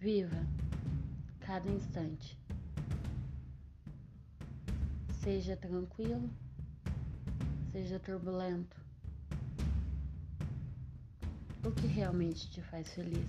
Viva cada instante. Seja tranquilo, seja turbulento. O que realmente te faz feliz?